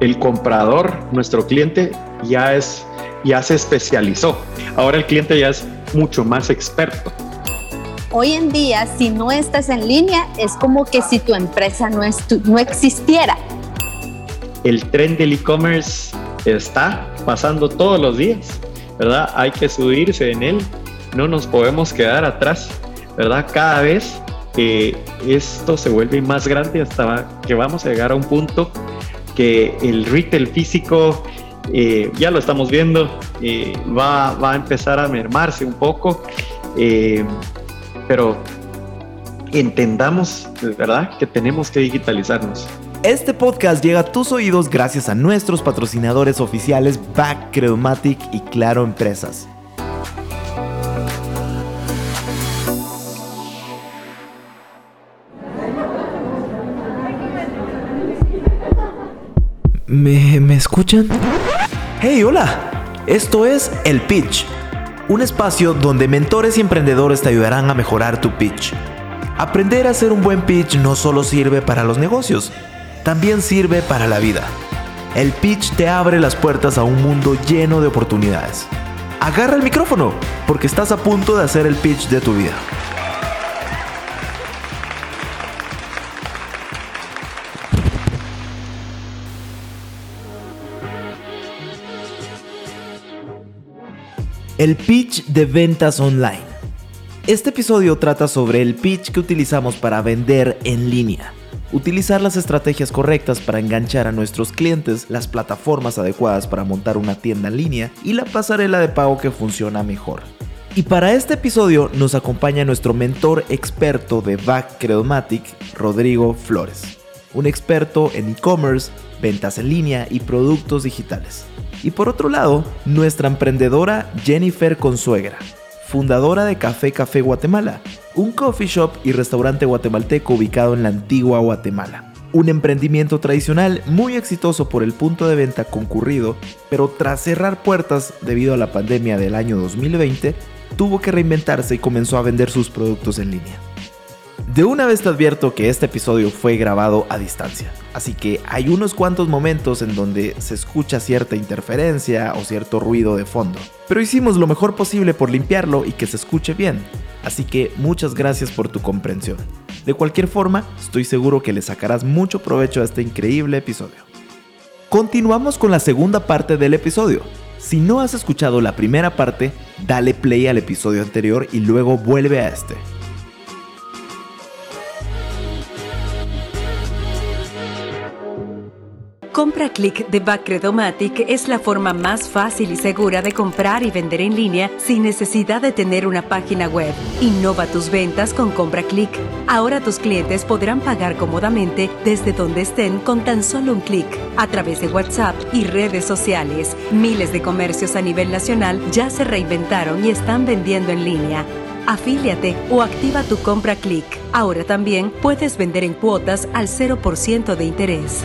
el comprador, nuestro cliente, ya es ya se especializó. Ahora el cliente ya es mucho más experto. Hoy en día, si no estás en línea, es como que si tu empresa no, no existiera. El tren del e-commerce está pasando todos los días, ¿verdad? Hay que subirse en él, no nos podemos quedar atrás, ¿verdad? Cada vez que esto se vuelve más grande hasta que vamos a llegar a un punto el retail físico, eh, ya lo estamos viendo, eh, va, va, a empezar a mermarse un poco, eh, pero entendamos, ¿verdad?, que tenemos que digitalizarnos. Este podcast llega a tus oídos gracias a nuestros patrocinadores oficiales Back Credomatic y Claro Empresas. ¿Me, ¿Me, escuchan? ¡Hey, hola! Esto es El Pitch, un espacio donde mentores y emprendedores te ayudarán a mejorar tu pitch. Aprender a hacer un buen pitch no solo sirve para los negocios, también sirve para la vida. El pitch te abre las puertas a un mundo lleno de oportunidades. Agarra el micrófono, porque estás a punto de hacer el pitch de tu vida. El pitch de ventas online. Este episodio trata sobre el pitch que utilizamos para vender en línea utilizar las estrategias correctas para enganchar a nuestros clientes, las plataformas adecuadas para montar una tienda en línea y la pasarela de pago que funciona mejor. Y para este episodio nos acompaña nuestro mentor experto de Back Credomatic, Rodrigo Flores, un experto en e-commerce, ventas en línea y productos digitales. Y por otro lado, nuestra emprendedora Jennifer Consuegra, fundadora de Café Café Guatemala, un coffee shop y restaurante guatemalteco ubicado en la antigua Guatemala. Un emprendimiento tradicional muy exitoso por el punto de venta concurrido, pero tras cerrar puertas debido a la pandemia del año 2020, tuvo que reinventarse y comenzó a vender sus productos en línea. De una vez te advierto que este episodio fue grabado a distancia, así que hay unos cuantos momentos en donde se escucha cierta interferencia o cierto ruido de fondo, pero hicimos lo mejor posible por limpiarlo y que se escuche bien, así que muchas gracias por tu comprensión. De cualquier forma, estoy seguro que le sacarás mucho provecho a este increíble episodio. Continuamos con la segunda parte del episodio. Si no has escuchado la primera parte, dale play al episodio anterior y luego vuelve a este. Compra Click de Bacredomatic es la forma más fácil y segura de comprar y vender en línea sin necesidad de tener una página web. Innova tus ventas con Compra Click. Ahora tus clientes podrán pagar cómodamente desde donde estén con tan solo un clic a través de WhatsApp y redes sociales. Miles de comercios a nivel nacional ya se reinventaron y están vendiendo en línea. Afíliate o activa tu compra click. Ahora también puedes vender en cuotas al 0% de interés.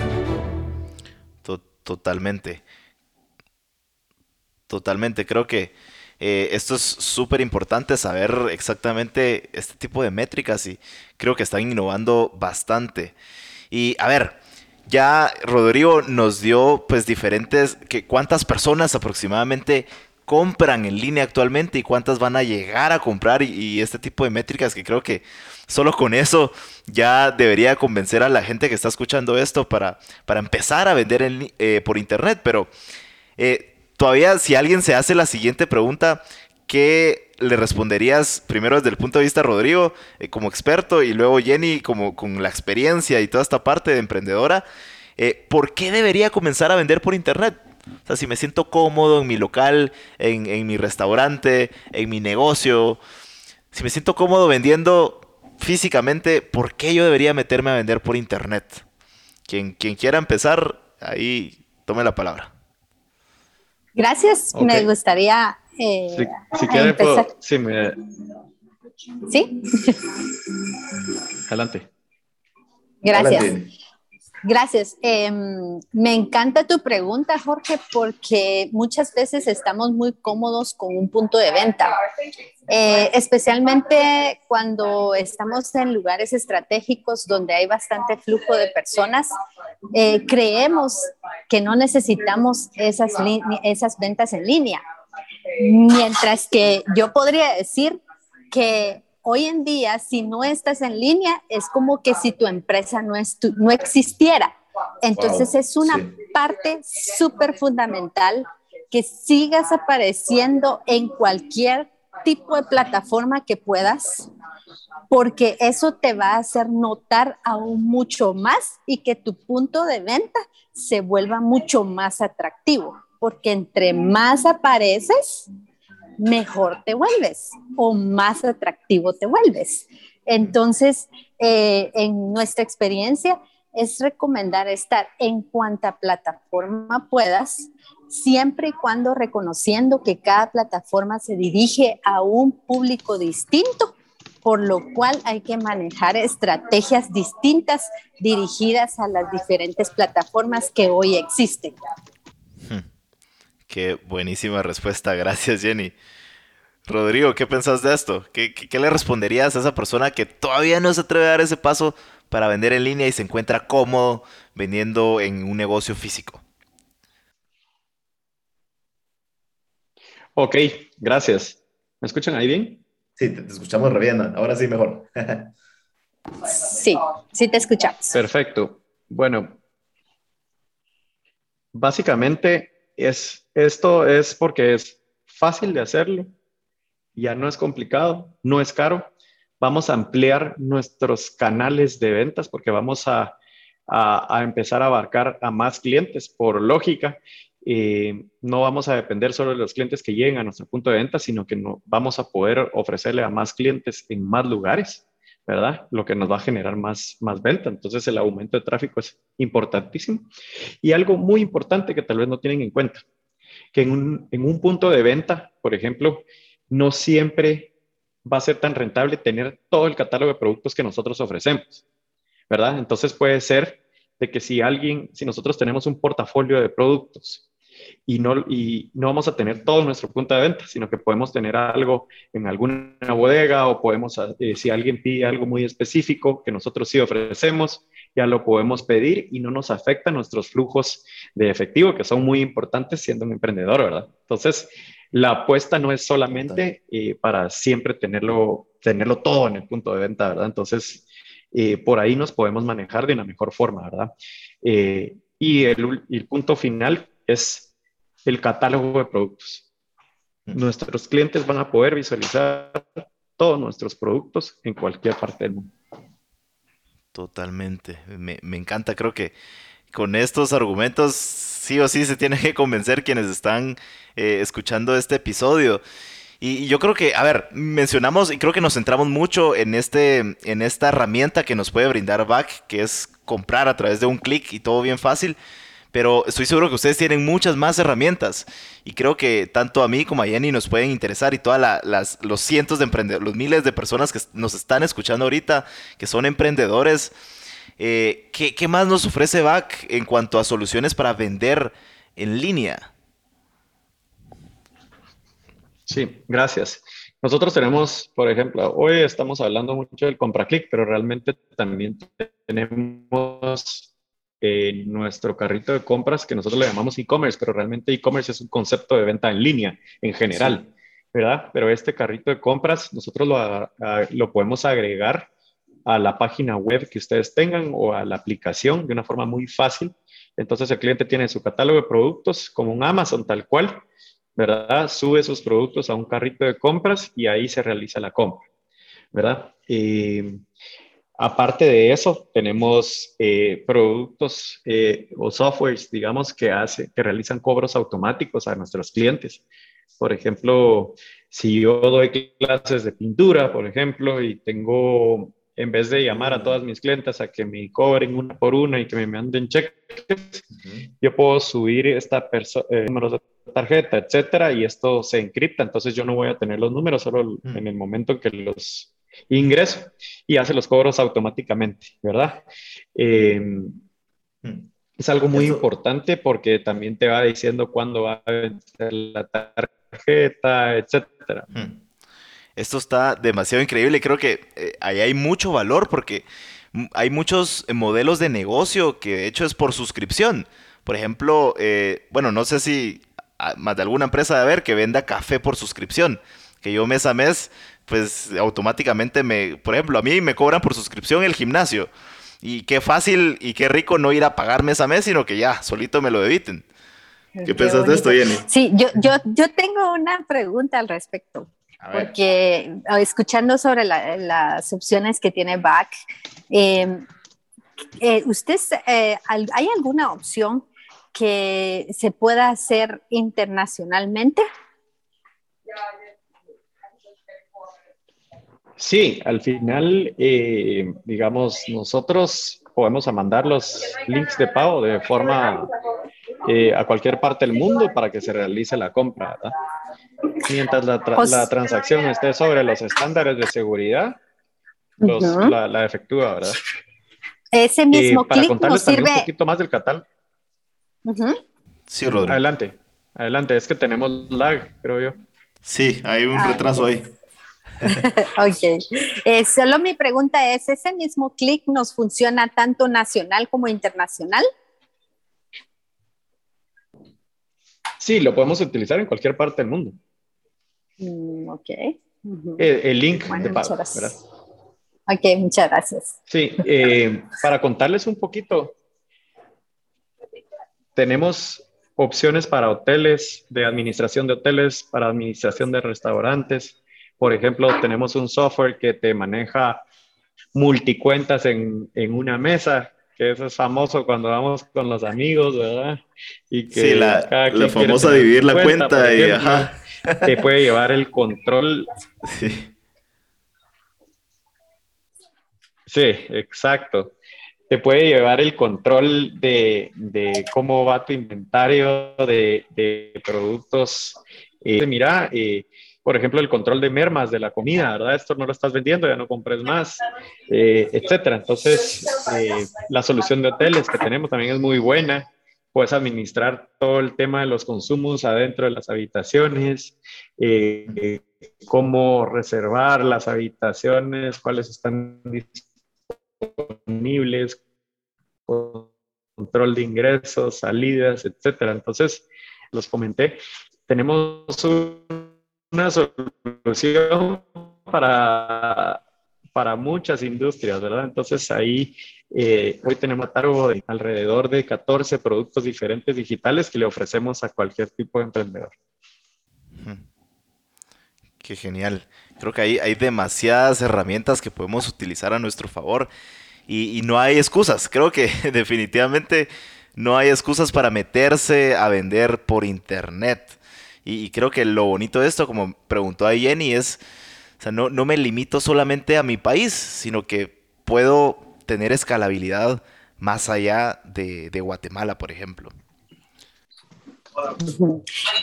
Totalmente. Totalmente. Creo que eh, esto es súper importante saber exactamente este tipo de métricas y creo que están innovando bastante. Y a ver, ya Rodrigo nos dio pues diferentes, que cuántas personas aproximadamente compran en línea actualmente y cuántas van a llegar a comprar y, este tipo de métricas que creo que solo con eso ya debería convencer a la gente que está escuchando esto para, para empezar a vender eh, por internet. Pero eh, todavía si alguien se hace la siguiente pregunta, ¿qué le responderías primero desde el punto de vista Rodrigo eh, como experto y luego Jenny como con la experiencia y toda esta parte de emprendedora? ¿Por qué debería comenzar a vender por internet? O sea, si me siento cómodo en mi local, en, en mi restaurante, en mi negocio, si me siento cómodo vendiendo físicamente, ¿por qué yo debería meterme a vender por internet? Quien, quien quiera empezar, ahí tome la palabra. Gracias, me gustaría... Eh, si, quiere, puedo, sí, me... ¿Sí? Adelante. Gracias. Gracias. Em, me encanta tu pregunta, Jorge, porque muchas veces estamos muy cómodos con un punto de venta, eh, especialmente cuando estamos en lugares estratégicos donde hay bastante flujo de personas. Eh, creemos que no necesitamos esas, esas ventas en línea, mientras que yo podría decir que hoy en día, si no estás en línea, es como que si tu empresa no, no existiera. Entonces es una parte súper fundamental que sigas apareciendo en cualquier tipo de plataforma que puedas, porque eso te va a hacer notar aún mucho más y que tu punto de venta se vuelva mucho más atractivo, porque entre más apareces, mejor te vuelves o más atractivo te vuelves. Entonces, eh, en nuestra experiencia, es recomendar estar en cuanta plataforma puedas, siempre y cuando reconociendo que cada plataforma se dirige a un público distinto, por lo cual hay que manejar estrategias distintas dirigidas a las diferentes plataformas que hoy existen. Qué buenísima respuesta, gracias Jenny. Rodrigo, ¿qué pensás de esto? ¿Qué, le responderías a esa persona que todavía no se atreve a dar ese paso para vender en línea y se encuentra cómodo vendiendo en un negocio físico? Ok, gracias. ¿Me escuchan ahí bien? Sí, te, escuchamos re bien. Ahora sí, mejor. sí, sí te escuchamos. Perfecto. Bueno, básicamente es, esto es porque es fácil de hacerlo ya no es complicado, no es caro. Vamos a ampliar nuestros canales de ventas porque vamos a, empezar a abarcar a más clientes por lógica. Eh, no vamos a depender solo de los clientes que lleguen a nuestro punto de venta, sino que vamos a poder ofrecerle a más clientes en más lugares, ¿verdad? Lo que nos va a generar más, más venta. Entonces el aumento de tráfico es importantísimo. Y algo muy importante que tal vez no tienen en cuenta, que en un, en un punto de venta, por ejemplo, no siempre va a ser tan rentable tener todo el catálogo de productos que nosotros ofrecemos, ¿verdad? Entonces puede ser de que si alguien, si nosotros tenemos un portafolio de productos y no, y no vamos a tener todo nuestro punto de venta, sino que podemos tener algo en alguna bodega o podemos, eh, si alguien pide algo muy específico que nosotros sí ofrecemos, ya lo podemos pedir y no nos afecta nuestros flujos de efectivo, que son muy importantes siendo un emprendedor, ¿verdad? Entonces, la apuesta no es solamente eh, para siempre tenerlo, tenerlo todo en el punto de venta, ¿verdad? Entonces, eh, por ahí nos podemos manejar de una mejor forma, ¿verdad? Eh, y el, punto final es el catálogo de productos. Nuestros clientes van a poder visualizar todos nuestros productos en cualquier parte del mundo. Totalmente. Me, encanta. Creo que con estos argumentos sí o sí se tienen que convencer quienes están eh, escuchando este episodio. Y, yo creo que, a ver, mencionamos y creo que nos centramos mucho en, este, en esta herramienta que nos puede brindar Back, que es comprar a través de un clic y todo bien fácil. Pero estoy seguro que ustedes tienen muchas más herramientas y creo que tanto a mí como a Jenny nos pueden interesar y todas las, los cientos de emprendedores, los miles de personas que nos están escuchando ahorita, que son emprendedores, eh, ¿qué, más nos ofrece Back en cuanto a soluciones para vender en línea? Sí, gracias. Nosotros tenemos, por ejemplo, hoy estamos hablando mucho del CompraClick, pero realmente también tenemos eh, nuestro carrito de compras que nosotros le llamamos e-commerce, pero realmente e-commerce es un concepto de venta en línea en general, ¿verdad? Pero este carrito de compras nosotros lo, lo podemos agregar a la página web que ustedes tengan o a la aplicación de una forma muy fácil. Entonces el cliente tiene su catálogo de productos como un Amazon tal cual, ¿verdad? Sube sus productos a un carrito de compras y ahí se realiza la compra, ¿verdad? Eh, aparte de eso, tenemos eh, productos eh, o softwares, digamos, que, hace, que realizan cobros automáticos a nuestros clientes. Por ejemplo, si yo doy clases de pintura, por ejemplo, y tengo en vez de llamar a todas mis clientes a que me cobren una por una y que me manden cheques, yo puedo subir esta eh, números de tarjeta, etcétera, y esto se encripta, entonces yo no voy a tener los números solo en el momento en que los ingreso y hace los cobros automáticamente, ¿verdad? Em, Hmm. Es algo muy importante porque también te va diciendo cuándo va a vencer la tarjeta, etcétera. Hmm. Esto está demasiado increíble. Creo que eh, ahí hay mucho valor porque hay muchos modelos de negocio que de hecho es por suscripción. Por ejemplo, eh, bueno, no sé si ah, más de alguna empresa de haber que venda café por suscripción. Que yo mes a mes, pues automáticamente me, por ejemplo, a mí me cobran por suscripción el gimnasio. Y qué fácil y qué rico no ir a pagar mes a mes, sino que ya, solito me lo debiten. ¿Qué, piensas de esto, Jenny? Sí, yo, yo, yo tengo una pregunta al respecto porque ah, escuchando sobre las opciones que tiene BAC, em, eh, ¿usted, eh, ¿hay alguna opción que se pueda hacer internacionalmente? Sí, al final, eh, digamos, nosotros podemos mandar los links de pago de forma a cualquier parte del mundo para que se realice la compra. ¿verdad? Mientras la, la, transacción esté sobre los estándares de seguridad, la, efectúa, ¿verdad? Ese mismo para clic contarles sirve... un poquito más del catálogo. Sí, Rodrigo. Adelante, adelante. Es que tenemos lag, creo yo. Sí, hay un ah, retraso ahí. ok. Eh, solo mi pregunta es, ¿ese mismo clic nos funciona tanto nacional como internacional? Sí, lo podemos utilizar en cualquier parte del mundo. Mm, ok. el, link de pago, Ok, muchas gracias. Sí, eh, para contarles un poquito, tenemos opciones para hoteles, de administración de hoteles, para administración de restaurantes. Por ejemplo, tenemos un software que te maneja multicuentas en, en una mesa, que eso es famoso cuando vamos con los amigos, ¿verdad? Y que sí, la, la famosa dividir la cuenta, y ajá te puede llevar el control. Sí. Sí, exacto. Te puede llevar el control de, cómo va tu inventario de, productos. Eh, mira, eh, por ejemplo, el control de mermas de la comida, ¿verdad? Esto no lo estás vendiendo, ya no compres más, eh, etcétera. Entonces, la solución de hoteles que tenemos también es muy buena puedes administrar todo el tema de los consumos adentro de las habitaciones, eh, cómo reservar las habitaciones, cuáles están disponibles, control de ingresos, salidas, etcétera. Entonces, los comenté, tenemos una solución para, para muchas industrias, ¿verdad? Entonces ahí eh, hoy tenemos cargo de alrededor de 14 productos diferentes digitales que le ofrecemos a cualquier tipo de emprendedor. Qué genial. Creo que hay, hay demasiadas herramientas que podemos utilizar a nuestro favor y, no hay excusas. Creo que definitivamente no hay excusas para meterse a vender por internet. Y, creo que lo bonito de esto, como preguntó a Jenny, es, o sea, no, no me limito solamente a mi país, sino que puedo tener escalabilidad más allá de, Guatemala, por ejemplo.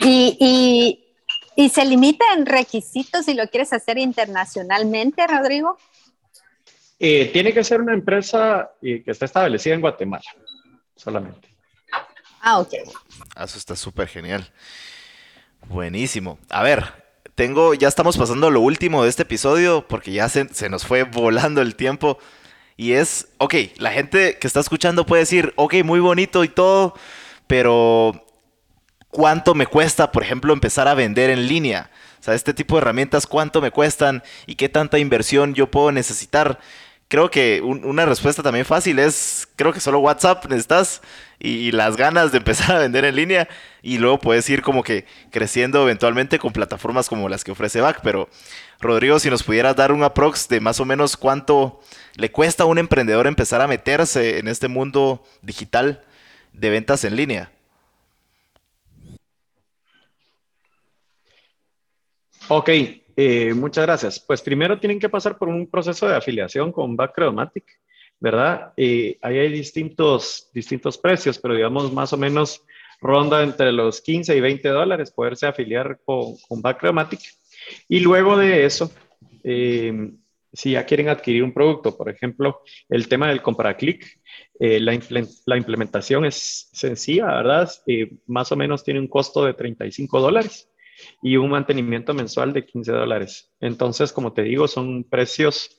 Y, se limita en requisitos si lo quieres hacer internacionalmente, Rodrigo? Eh, tiene que ser una empresa eh, que esté establecida en Guatemala, solamente. Ah, ok. Eso está súper genial. Buenísimo. A ver, tengo, ya estamos pasando lo último de este episodio porque ya se, se nos fue volando el tiempo. Y es, ok, la gente que está escuchando puede decir, ok, muy bonito y todo, pero ¿cuánto me cuesta, por ejemplo, empezar a vender en línea? O sea, este tipo de herramientas, ¿cuánto me cuestan y qué tanta inversión yo puedo necesitar? Creo que una respuesta también fácil es, creo que solo WhatsApp necesitas y, las ganas de empezar a vender en línea y luego puedes ir como que creciendo eventualmente con plataformas como las que ofrece Back. Pero Rodrigo, si nos pudieras dar un aprox de más o menos cuánto le cuesta a un emprendedor empezar a meterse en este mundo digital de ventas en línea. Ok, eh, muchas gracias. Pues primero tienen que pasar por un proceso de afiliación con Backcredomatic, ¿verdad? Eh, ahí hay distintos, distintos precios, pero digamos más o menos ronda entre los 15 y 20 dólares poderse afiliar con, con Backcredomatic. Y luego de eso, eh, si ya quieren adquirir un producto, por ejemplo, el tema del compra clic, eh, la, la, implementación es sencilla, ¿verdad? Eh, más o menos tiene un costo de 35 dólares y un mantenimiento mensual de 15 dólares. Entonces, como te digo, son precios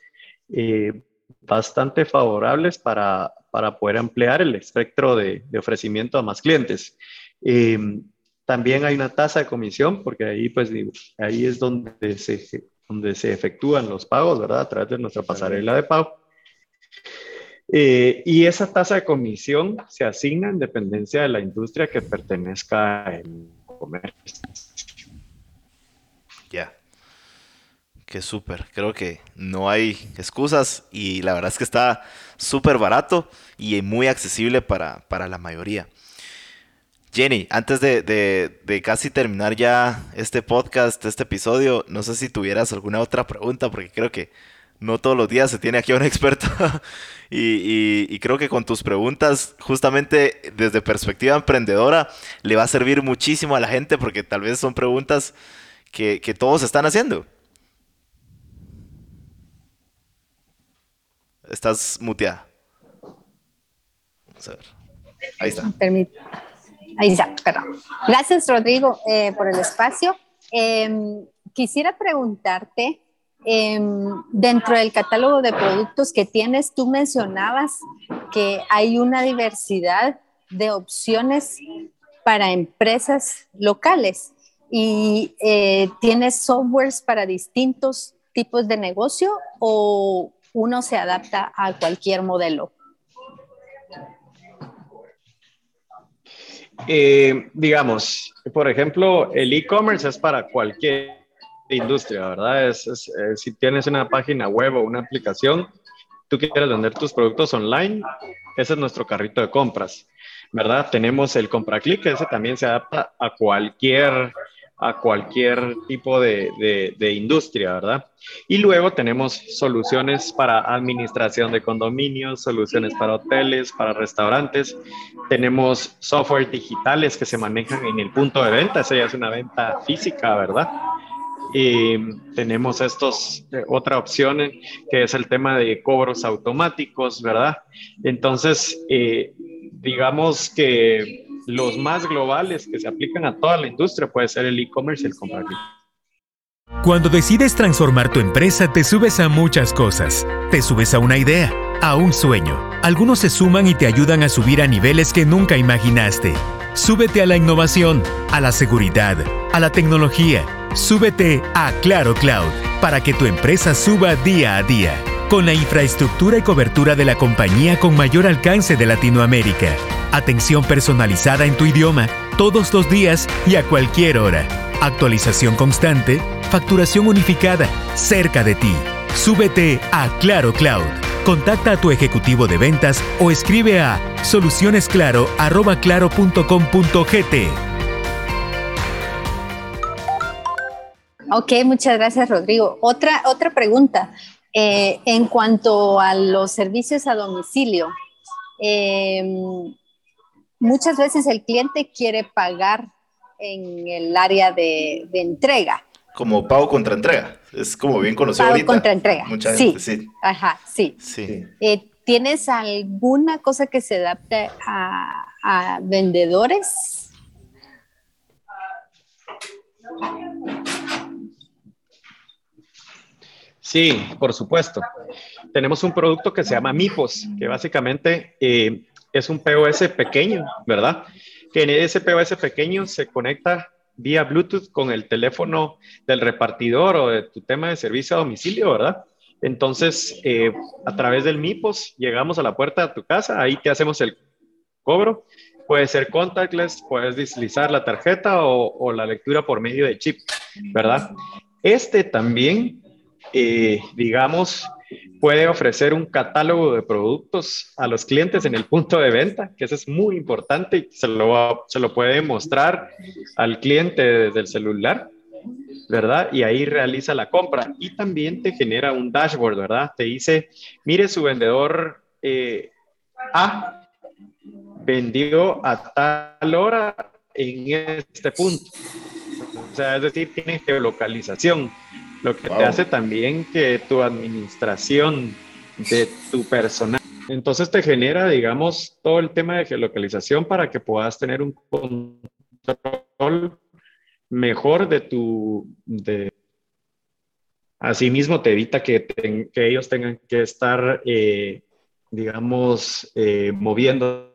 eh, bastante favorables para, para, poder ampliar el espectro de, de ofrecimiento a más clientes. también hay una tasa de comisión, porque ahí, pues, ahí es donde se, donde se efectúan los pagos, ¿verdad? A través de nuestra pasarela de pago. Eh, y esa tasa de comisión se asigna en dependencia de la industria que pertenezca el comercio. Ya. Qué súper. Creo que no hay excusas y la verdad es que está súper barato y muy accesible para, para la mayoría. Jenny, antes de, de, casi terminar ya este podcast, este episodio, no sé si tuvieras alguna otra pregunta, porque creo que no todos los días se tiene aquí a un experto. y, creo que con tus preguntas, justamente desde perspectiva emprendedora, le va a servir muchísimo a la gente, porque tal vez son preguntas que, todos están haciendo. Estás muteada. Vamos a ver. Ahí está. Ahí está, perdón. Gracias, Rodrigo, eh, por el espacio. Em, quisiera preguntarte, em, dentro del catálogo de productos que tienes, tú mencionabas que hay una diversidad de opciones para empresas locales y eh, tienes softwares para distintos tipos de negocio o uno se adapta a cualquier modelo. Eh, digamos, por ejemplo, el e-commerce es para cualquier industria, ¿verdad? Eh, si tienes una página web o una aplicación, tú quieres vender tus productos online, ese es nuestro carrito de compras, ¿verdad? Tenemos el compra click, ese también se adapta a cualquier a cualquier tipo de, de, industria, ¿verdad? Y luego tenemos soluciones para administración de condominios, soluciones para hoteles, para restaurantes. Tenemos software digitales que se manejan en el punto de venta, esa ya es una venta física, ¿verdad? Y tenemos estos, eh, otra opción que es el tema de cobros automáticos, ¿verdad? Entonces, eh, digamos que los más globales que se aplican a toda la industria puede ser el e-commerce y el comprar. Cuando decides transformar tu empresa, te subes a muchas cosas. Te subes a una idea, a un sueño. Algunos se suman y te ayudan a subir a niveles que nunca imaginaste. Súbete a la innovación, a la seguridad, a la tecnología. Súbete a Claro Cloud para que tu empresa suba día a día. Con la infraestructura y cobertura de la compañía con mayor alcance de Latinoamérica. Atención personalizada en tu idioma, todos los días y a cualquier hora. Actualización constante, facturación unificada, cerca de ti. Súbete a Claro Cloud. Contacta a tu ejecutivo de ventas o escribe a solucionesclaro.claro.com.gt. Ok, muchas gracias Rodrigo. Otra, otra pregunta. Eh, en cuanto a los servicios a domicilio, eh, muchas veces el cliente quiere pagar en el área de, entrega. Como pago contra entrega. Es como bien conocido pago contra entrega. Mucha sí. sí. Ajá, sí. sí. Eh, ¿Tienes alguna cosa que se adapte a, a vendedores? Sí, por supuesto. Tenemos un producto que se llama MIPOS, que básicamente eh, es un POS pequeño, ¿verdad? Que en ese POS pequeño se conecta vía Bluetooth con el teléfono del repartidor o de tu tema de servicio a domicilio, ¿verdad? Entonces, eh, a través del MIPOS llegamos a la puerta de tu casa, ahí te hacemos el cobro. Puede ser contactless, puedes deslizar la tarjeta o, la lectura por medio de chip, ¿verdad? Este también, eh, digamos, puede ofrecer un catálogo de productos a los clientes en el punto de venta, que eso es muy importante y se lo, se lo puede mostrar al cliente desde el celular, ¿verdad? Y ahí realiza la compra y también te genera un dashboard, ¿verdad? Te dice, mire su vendedor eh, A vendió a tal hora en este punto. O sea, es decir, tiene geolocalización lo que te hace también que tu administración de tu personal, entonces te genera, digamos, todo el tema de geolocalización para que puedas tener un control mejor de tu, de, asimismo te evita que, que ellos tengan que estar, eh, digamos, eh, moviéndose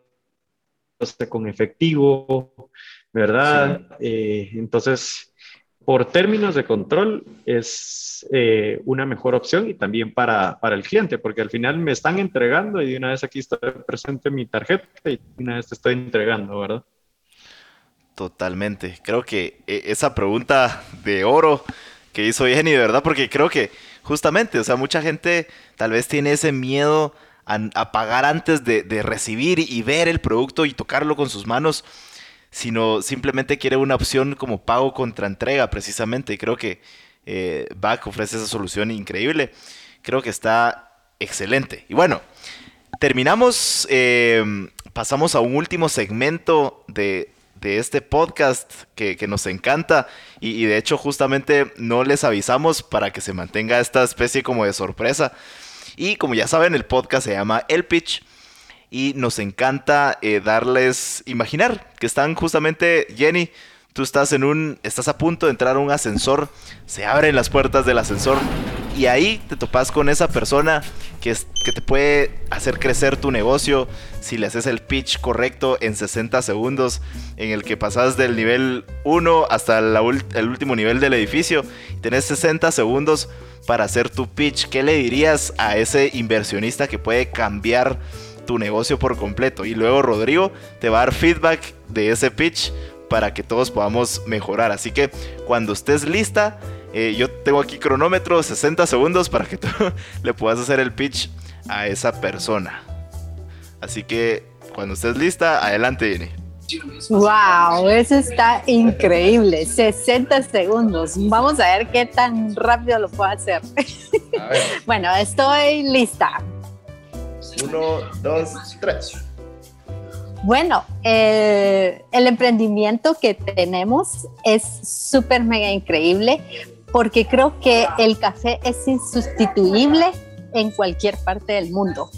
con efectivo, ¿verdad? Eh, entonces, por términos de control, es eh, una mejor opción y también para, para, el cliente, porque al final me están entregando y de una vez aquí está presente mi tarjeta y de una vez te estoy entregando, ¿verdad? Totalmente. Creo que eh, esa pregunta de oro que hizo Jenny, ¿verdad? Porque creo que justamente, o sea, mucha gente tal vez tiene ese miedo a, pagar antes de, recibir y ver el producto y tocarlo con sus manos, sino simplemente quiere una opción como pago contra entrega, precisamente. Y creo que eh, BAC ofrece esa solución increíble. Creo que está excelente. Y bueno, terminamos, eh, pasamos a un último segmento de, de este podcast que, que nos encanta y, de hecho justamente no les avisamos para que se mantenga esta especie como de sorpresa. Y como ya saben, el podcast se llama El Pitch y nos encanta eh, darles, imaginar que están justamente, Jenny, tú estás en un, estás a punto de entrar a un ascensor, se abren las puertas del ascensor y ahí te topas con esa persona que, es, que te puede hacer crecer tu negocio si le haces el pitch correcto en 60 segundos, en el que pasas del nivel 1 hasta el último nivel del edificio. Tenés 60 segundos para hacer tu pitch. ¿Qué le dirías a ese inversionista que puede cambiar tu negocio por completo? Y luego Rodrigo te va a dar feedback de ese pitch para que todos podamos mejorar. Así que cuando estés lista, eh, yo tengo aquí cronómetro 60 segundos para que tú le puedas hacer el pitch a esa persona. Así que cuando estés lista, adelante, Jenny. Wow, eso está increíble. 60 segundos. Vamos a ver qué tan rápido lo puedo hacer. bueno, estoy lista. Uno, dos, tres. Bueno, eh, el emprendimiento que tenemos es súper mega increíble porque creo que el café es insustituible en cualquier parte del mundo.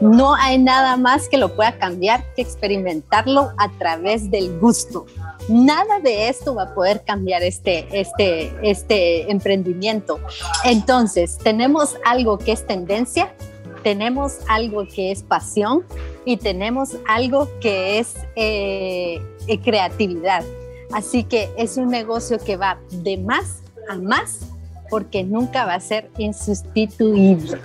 No hay nada más que lo pueda cambiar que experimentarlo a través del gusto. Nada de esto va a poder cambiar este, este, este emprendimiento. Entonces, tenemos algo que es tendencia, tenemos algo que es pasión y tenemos algo que es eh, eh creatividad. Así que es un negocio que va de más a más porque nunca va a ser insustituible.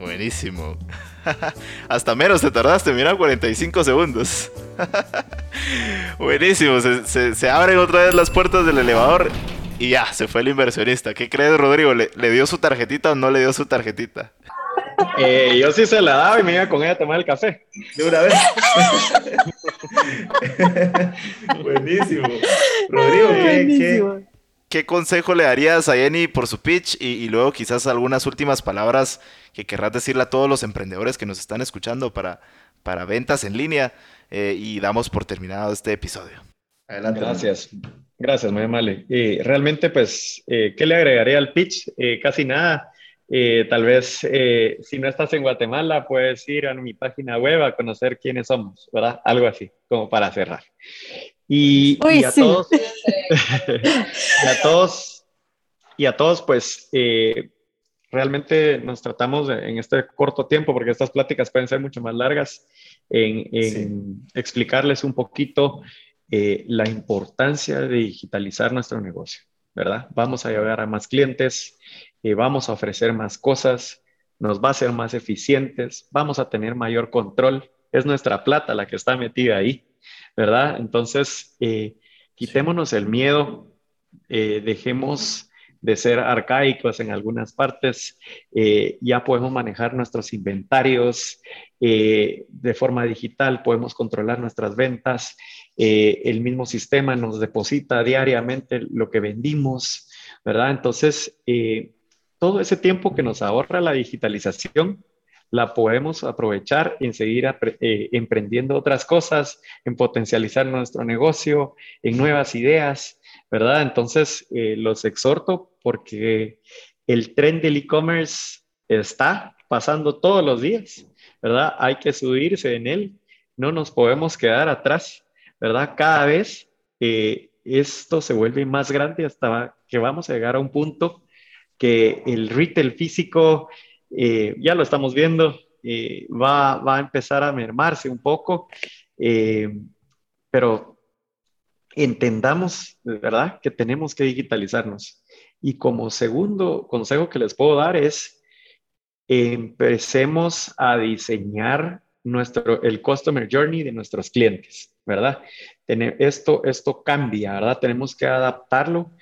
Buenísimo. Hasta menos te tardaste, mira, 45 segundos. Buenísimo, se, abren otra vez las puertas del elevador y ya, se fue el inversionista. ¿Qué crees, Rodrigo? ¿Le, dio su tarjetita o no le dio su tarjetita? Eh, yo sí se la daba y me iba con ella a tomar el café. De una vez. Buenísimo. Rodrigo, ¿qué, ¿Qué consejo le darías a Jenny por su pitch y, luego quizás algunas últimas palabras que querrás decirle a todos los emprendedores que nos están escuchando para, para ventas en línea? Eh, y damos por terminado este episodio. Adelante. Gracias. Gracias, muy amable. Eh, realmente, pues, eh, ¿qué le agregaría al pitch? casi nada. Tal vez, si no estás en Guatemala, puedes ir a mi página web a conocer quiénes somos, ¿verdad? Algo así, como para cerrar. Y, a todos, y a todos, y a todos, pues eh, realmente nos tratamos en este corto tiempo, porque estas pláticas pueden ser mucho más largas, en, explicarles un poquito eh, la importancia de digitalizar nuestro negocio, ¿verdad? Vamos a llegar a más clientes, eh, vamos a ofrecer más cosas, nos va a ser más eficientes, vamos a tener mayor control. Es nuestra plata la que está metida ahí. ¿verdad? Entonces, eh, quitémonos el miedo, eh, dejemos de ser arcaicos en algunas partes, eh, ya podemos manejar nuestros inventarios de forma digital, podemos controlar nuestras ventas, el mismo sistema nos deposita diariamente lo que vendimos, ¿verdad? Entonces, todo ese tiempo que nos ahorra la digitalización, la podemos aprovechar en seguir eh, emprendiendo otras cosas, en potencializar nuestro negocio, en nuevas ideas, ¿verdad? Entonces, eh, los exhorto porque el tren del e-commerce está pasando todos los días, ¿verdad? Hay que subirse en él, no nos podemos quedar atrás, ¿verdad? Cada vez eh, esto se vuelve más grande hasta que vamos a llegar a un punto que el retail físico, eh, ya lo estamos viendo, eh, va, va, a empezar a mermarse un poco, pero entendamos, ¿verdad?, que tenemos que digitalizarnos. Y como segundo consejo que les puedo dar es empecemos a diseñar nuestro, el customer journey de nuestros clientes, ¿verdad? Esto, esto cambia, ¿verdad? Tenemos que adaptarlo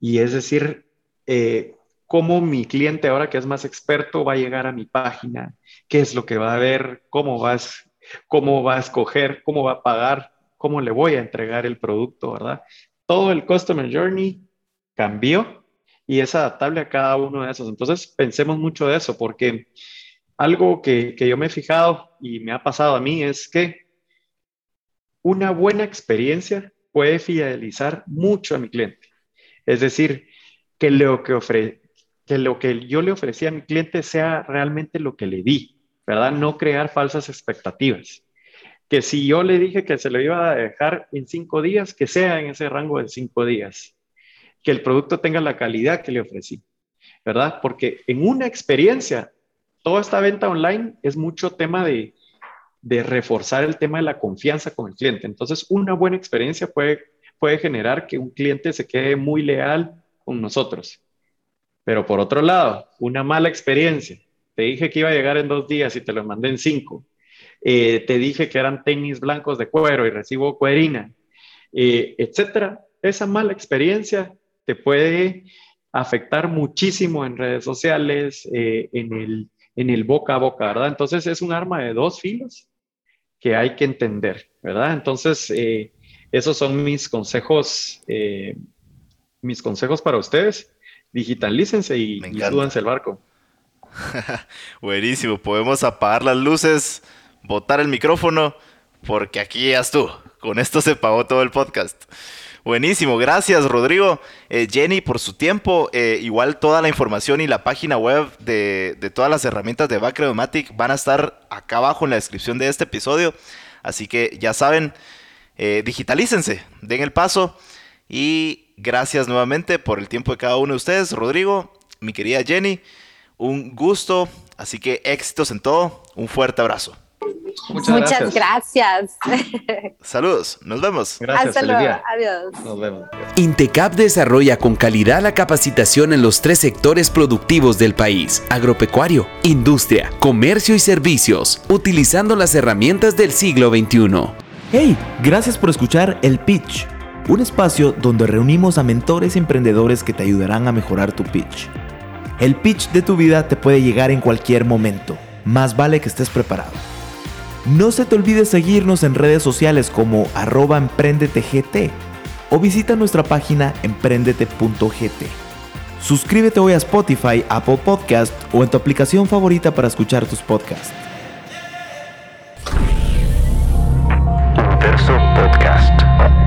y es decir, eh, cómo mi cliente ahora que es más experto va a llegar a mi página, qué es lo que va a ver, cómo va cómo va a escoger, cómo va a pagar, cómo le voy a entregar el producto, ¿verdad? Todo el customer journey cambió y es adaptable a cada uno de esos. Entonces, pensemos mucho de eso, porque algo que, que yo me he fijado y me ha pasado a mí es que una buena experiencia puede fidelizar mucho a mi cliente. Es decir, que lo que, ofre, que lo que yo le ofrecí a mi cliente sea realmente lo que le di, ¿verdad? No crear falsas expectativas. Que si yo le dije que se lo iba a dejar en cinco días, que sea en ese rango de cinco días que el producto tenga la calidad que le ofrecí, ¿verdad? Porque en una experiencia, toda esta venta online es mucho tema de, de reforzar el tema de la confianza con el cliente. Entonces, una buena experiencia puede, puede generar que un cliente se quede muy leal con nosotros. Pero por otro lado, una mala experiencia. Te dije que iba a llegar en dos días y te lo mandé en cinco. Eh, te dije que eran tenis blancos de cuero y recibo cuerina, eh, etcétera. Esa mala experiencia te puede afectar muchísimo en redes sociales, eh, en, el, en el boca a boca, ¿verdad? Entonces es un arma de dos filos que hay que entender, ¿verdad? Entonces, eh, esos son mis consejos, eh, mis consejos para ustedes. Digitalícense y, y súbanse el barco. Buenísimo, podemos apagar las luces, botar el micrófono, porque aquí ya tú. Con esto se pagó todo el podcast. Buenísimo, gracias Rodrigo. Eh, Jenny, por su tiempo. Eh, igual toda la información y la página web de, todas las herramientas de Bacredomatic van a estar acá abajo en la descripción de este episodio. Así que ya saben, eh, digitalícense, den el paso. Y gracias nuevamente por el tiempo de cada uno de ustedes. Rodrigo, mi querida Jenny, un gusto. Así que éxitos en todo. Un fuerte abrazo. Muchas, gracias. Saludos, nos vemos. Gracias, Hasta luego. Adiós. Nos vemos. Intecap desarrolla con calidad la capacitación en los tres sectores productivos del país: agropecuario, industria, comercio y servicios, utilizando las herramientas del siglo XXI. Hey, gracias por escuchar El Pitch, un espacio donde reunimos a mentores emprendedores que te ayudarán a mejorar tu pitch. El pitch de tu vida te puede llegar en cualquier momento. Más vale que estés preparado. No se te olvide seguirnos en redes sociales como arroba o visita nuestra página emprendete.gt. Suscríbete hoy a Spotify, Apple Podcast o en tu aplicación favorita para escuchar tus podcasts. Podcast.